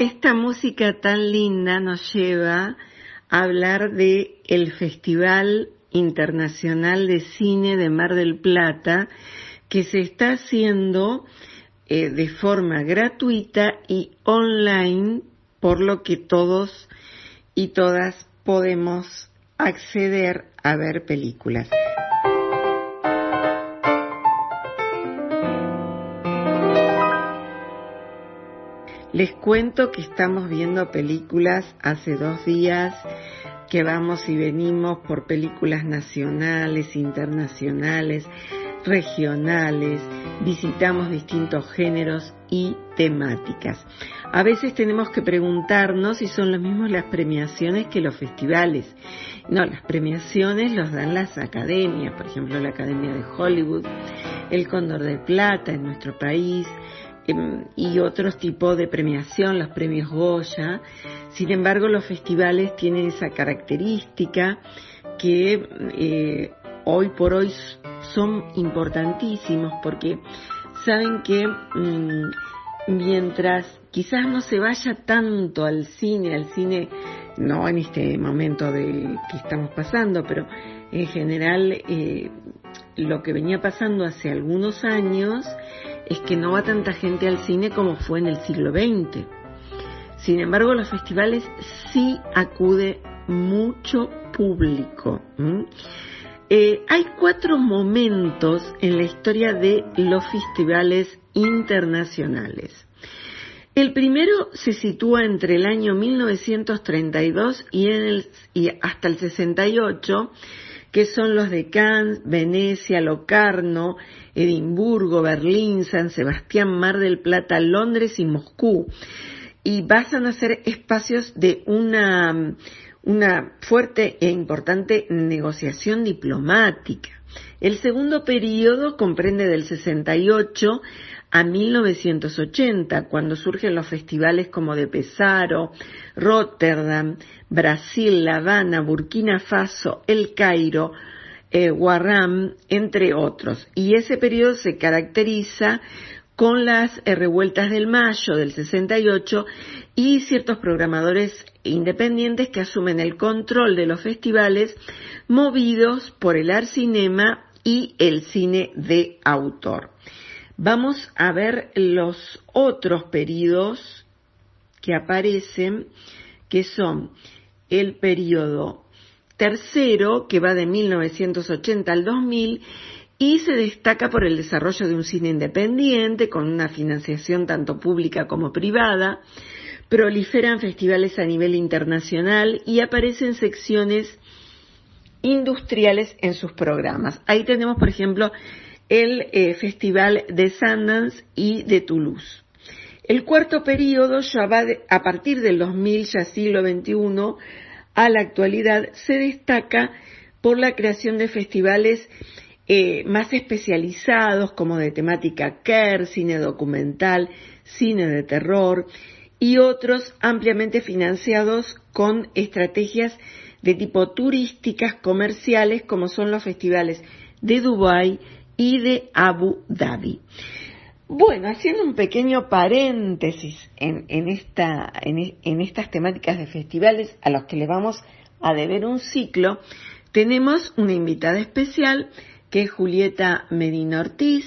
Esta música tan linda nos lleva a hablar de el Festival Internacional de Cine de Mar del Plata que se está haciendo eh, de forma gratuita y online, por lo que todos y todas podemos acceder a ver películas. Les cuento que estamos viendo películas hace dos días, que vamos y venimos por películas nacionales, internacionales, regionales, visitamos distintos géneros y temáticas. A veces tenemos que preguntarnos si son los mismos las premiaciones que los festivales. No, las premiaciones los dan las academias, por ejemplo la Academia de Hollywood, el Cóndor de Plata en nuestro país, y otros tipos de premiación, los premios Goya. Sin embargo, los festivales tienen esa característica que eh, hoy por hoy son importantísimos porque saben que mm, mientras quizás no se vaya tanto al cine, al cine no en este momento del que estamos pasando, pero en general eh, lo que venía pasando hace algunos años es que no va tanta gente al cine como fue en el siglo XX. Sin embargo, los festivales sí acude mucho público. Eh, hay cuatro momentos en la historia de los festivales internacionales. El primero se sitúa entre el año 1932 y, hasta el 68 que son los de Cannes, Venecia, Locarno, Edimburgo, Berlín, San Sebastián, Mar del Plata, Londres y Moscú. Y pasan a ser espacios de una, una fuerte e importante negociación diplomática. El segundo periodo comprende del 68 a 1980, cuando surgen los festivales como de Pesaro, Rotterdam, Brasil, La Habana, Burkina Faso, El Cairo, eh, entre otros. Y ese periodo se caracteriza con las eh, revueltas del mayo del 68 y ciertos programadores independientes que asumen el control de los festivales movidos por el Arcinema y el cine de autor. Vamos a ver los otros periodos que aparecen, que son el periodo tercero, que va de 1980 al 2000, y se destaca por el desarrollo de un cine independiente, con una financiación tanto pública como privada, proliferan festivales a nivel internacional y aparecen secciones industriales en sus programas. Ahí tenemos, por ejemplo, el eh, Festival de Sundance y de Toulouse. El cuarto periodo ya va a partir del 2000, ya siglo XXI, a la actualidad, se destaca por la creación de festivales eh, más especializados como de temática care, cine documental, cine de terror y otros ampliamente financiados con estrategias de tipo turísticas comerciales como son los festivales de Dubái, y de Abu Dhabi. Bueno, haciendo un pequeño paréntesis en, esta, en, estas temáticas de festivales a los que le vamos a deber un ciclo, tenemos una invitada especial que es Julieta Medina Ortiz.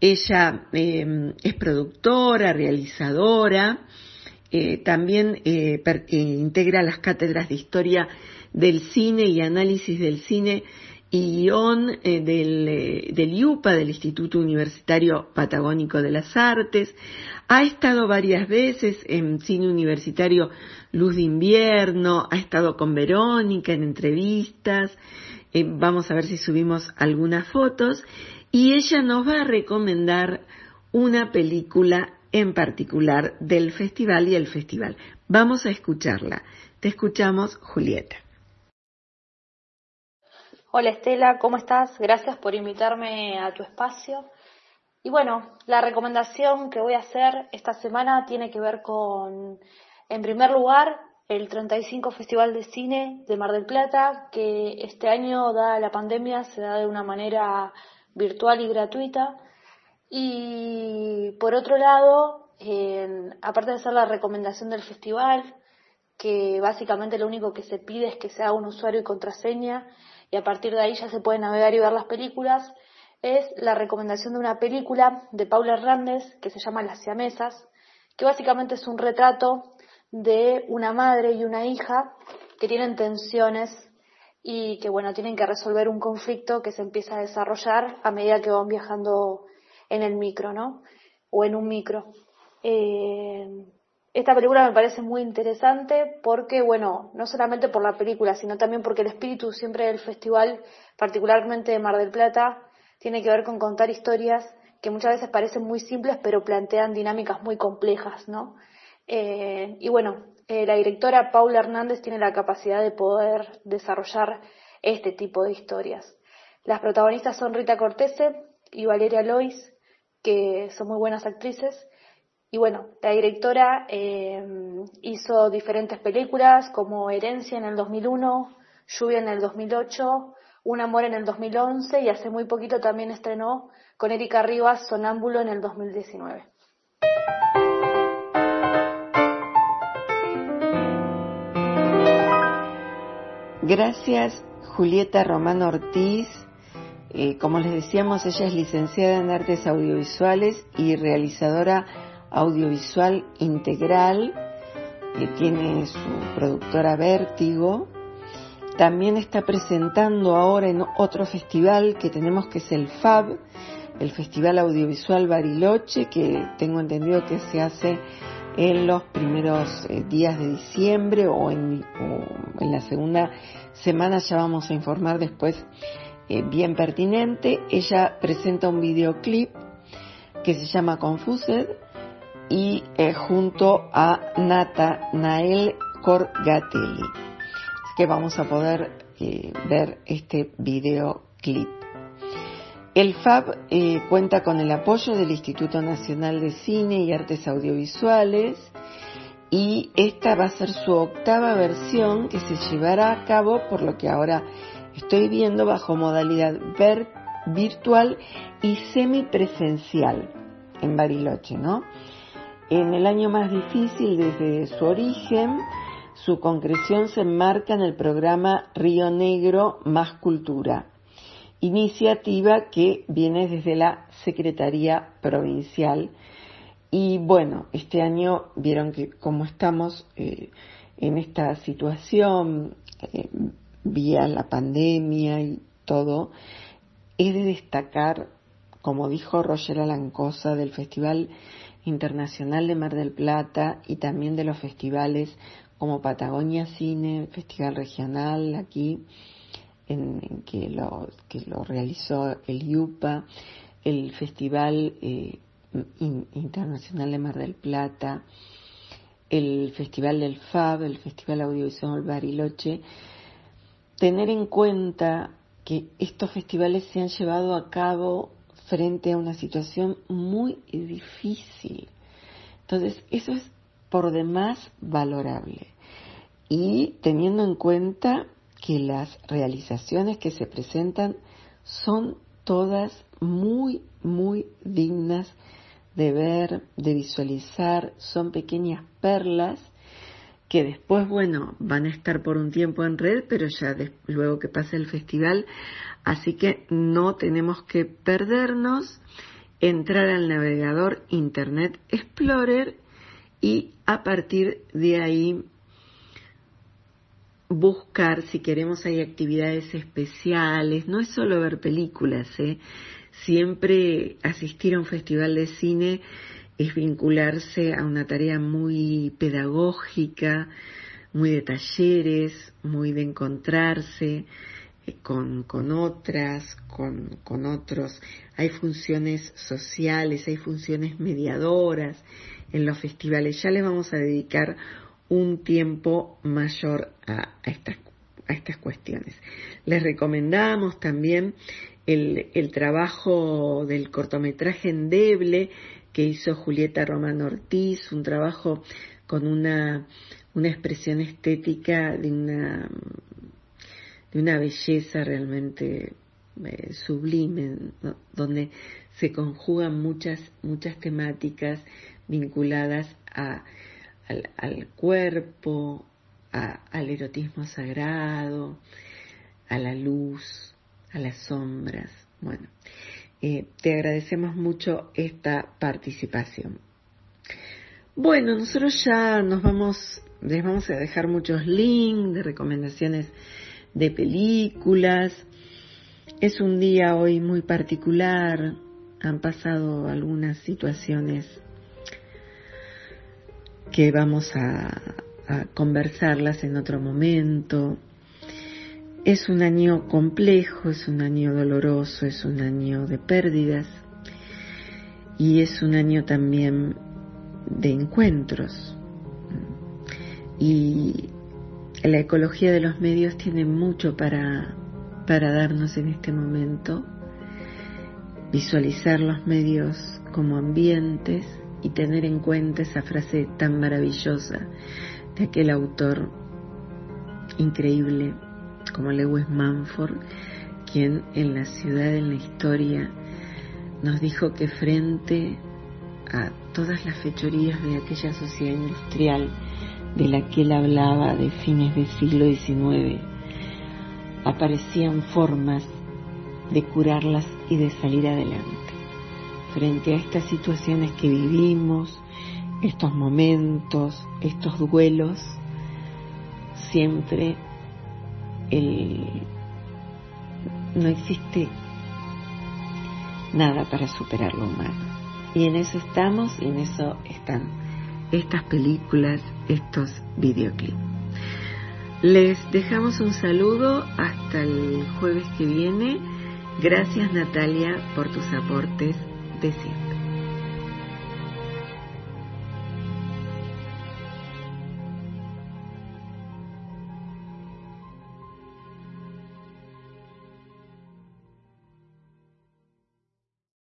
Ella em, es productora, realizadora eh, también eh, integra las cátedras de historia del cine y análisis del cine y guion del, del IUPA, del Instituto Universitario Patagónico de las Artes. Ha estado varias veces en cine universitario Luz de Invierno, ha estado con Verónica en entrevistas. vamos a ver si subimos algunas fotos. Y ella nos va a recomendar una película en particular del festival y el festival. Vamos a escucharla. Te escuchamos, Julieta. Hola Estela, ¿cómo estás? Gracias por invitarme a tu espacio. Y bueno, la recomendación que voy a hacer esta semana tiene que ver con, en primer lugar, el 35 Festival de Cine de Mar del Plata, que este año, dada la pandemia, se da de una manera virtual y gratuita. Y por otro lado, aparte de ser la recomendación del festival, que básicamente lo único que se pide es que sea un usuario y contraseña y a partir de ahí ya se puede navegar y ver las películas, es la recomendación de una película de Paula Hernández que se llama Las siamesas, que básicamente es un retrato de una madre y una hija que tienen tensiones y que bueno, tienen que resolver un conflicto que se empieza a desarrollar a medida que van viajando en el micro, ¿no? O en un micro. Eh, esta película me parece muy interesante porque, bueno, no solamente por la película, sino también porque el espíritu siempre del festival, particularmente de Mar del Plata, tiene que ver con contar historias que muchas veces parecen muy simples, pero plantean dinámicas muy complejas, ¿no? Eh, y bueno, eh, la directora Paula Hernández tiene la capacidad de poder desarrollar este tipo de historias. Las protagonistas son Rita Cortese y Valeria Lois, que son muy buenas actrices. Y bueno, la directora eh, hizo diferentes películas como Herencia en el 2001, Lluvia en el 2008, Un amor en el 2011 y hace muy poquito también estrenó con Erika Rivas Sonámbulo en el 2019. Gracias Julieta Román Ortiz eh, como les decíamos, ella es licenciada en artes audiovisuales y realizadora audiovisual integral. que tiene su productora Vértigo. También está presentando ahora en otro festival que tenemos que es el FAB, el Festival Audiovisual Bariloche, que tengo entendido que se hace en los primeros eh, días de diciembre o en, en la segunda semana, ya vamos a informar después eh, bien pertinente. Ella presenta un videoclip que se llama Confused y eh, junto a Nata Nael Corgatelli. Así que vamos a poder eh, ver este videoclip. El FAB cuenta con el apoyo del Instituto Nacional de Cine y Artes Audiovisuales y esta va a ser su octava versión que se llevará a cabo, por lo que ahora estoy viendo bajo modalidad virtual y semipresencial en Bariloche, ¿no? En el año más difícil desde su origen, su concreción se enmarca en el programa Río Negro Más Cultura, iniciativa que viene desde la Secretaría Provincial. Y bueno, este año vieron que como estamos eh, en esta situación, eh, vía la pandemia y todo, he de destacar, como dijo Roger Alancosa, del Festival Internacional de Mar del Plata y también de los festivales como Patagonia Cine, Festival Regional aquí, en, que, lo, que lo realizó el IUPA, el Festival eh, Internacional de Mar del Plata, el Festival del FAB, el Festival Audiovisual Bariloche, tener en cuenta que estos festivales se han llevado a cabo frente a una situación muy difícil. Entonces, eso es por demás valorable. Y teniendo en cuenta que las realizaciones que se presentan son todas muy, muy dignas de ver, de visualizar, son pequeñas perlas que después, bueno, van a estar por un tiempo en red, pero ya luego que pase el festival, así que no tenemos que perdernos, entrar al navegador Internet Explorer y a partir de ahí buscar, si queremos, hay actividades especiales, no es solo ver películas, ¿eh? siempre asistir a un festival de cine es vincularse a una tarea muy pedagógica, muy de talleres, muy de encontrarse eh, con, con otras, con, con otros. Hay funciones sociales, hay funciones mediadoras en los festivales. Ya les vamos a dedicar un tiempo mayor a, estas, a estas cuestiones. Les recomendamos también el, trabajo del cortometraje Endeble que hizo Julieta Román Ortiz, un trabajo con una, una expresión estética de una, de una belleza realmente eh, sublime, donde se conjugan muchas, muchas temáticas vinculadas a, al, cuerpo, al erotismo sagrado, a la luz, a las sombras. Bueno, eh, te agradecemos mucho esta participación. Bueno, nosotros ya nos vamos, les vamos a dejar muchos links de recomendaciones de películas. Es un día hoy muy particular, han pasado algunas situaciones que vamos a, a conversarlas en otro momento. Es un año complejo, es un año doloroso, es un año de pérdidas y es un año también de encuentros. Y la ecología de los medios tiene mucho para, para darnos en este momento. Visualizar los medios como ambientes y tener en cuenta esa frase tan maravillosa de aquel autor increíble como Lewis Manford, quien en la ciudad, en la historia, nos dijo que frente a todas las fechorías de aquella sociedad industrial de la que él hablaba de fines del siglo XIX, aparecían formas de curarlas y de salir adelante. Frente a estas situaciones que vivimos, estos momentos, estos duelos, siempre no existe nada para superar lo humano. Y en eso estamos y en eso están estas películas, estos videoclips. Les dejamos un saludo hasta el jueves que viene. Gracias Natalia por tus aportes de.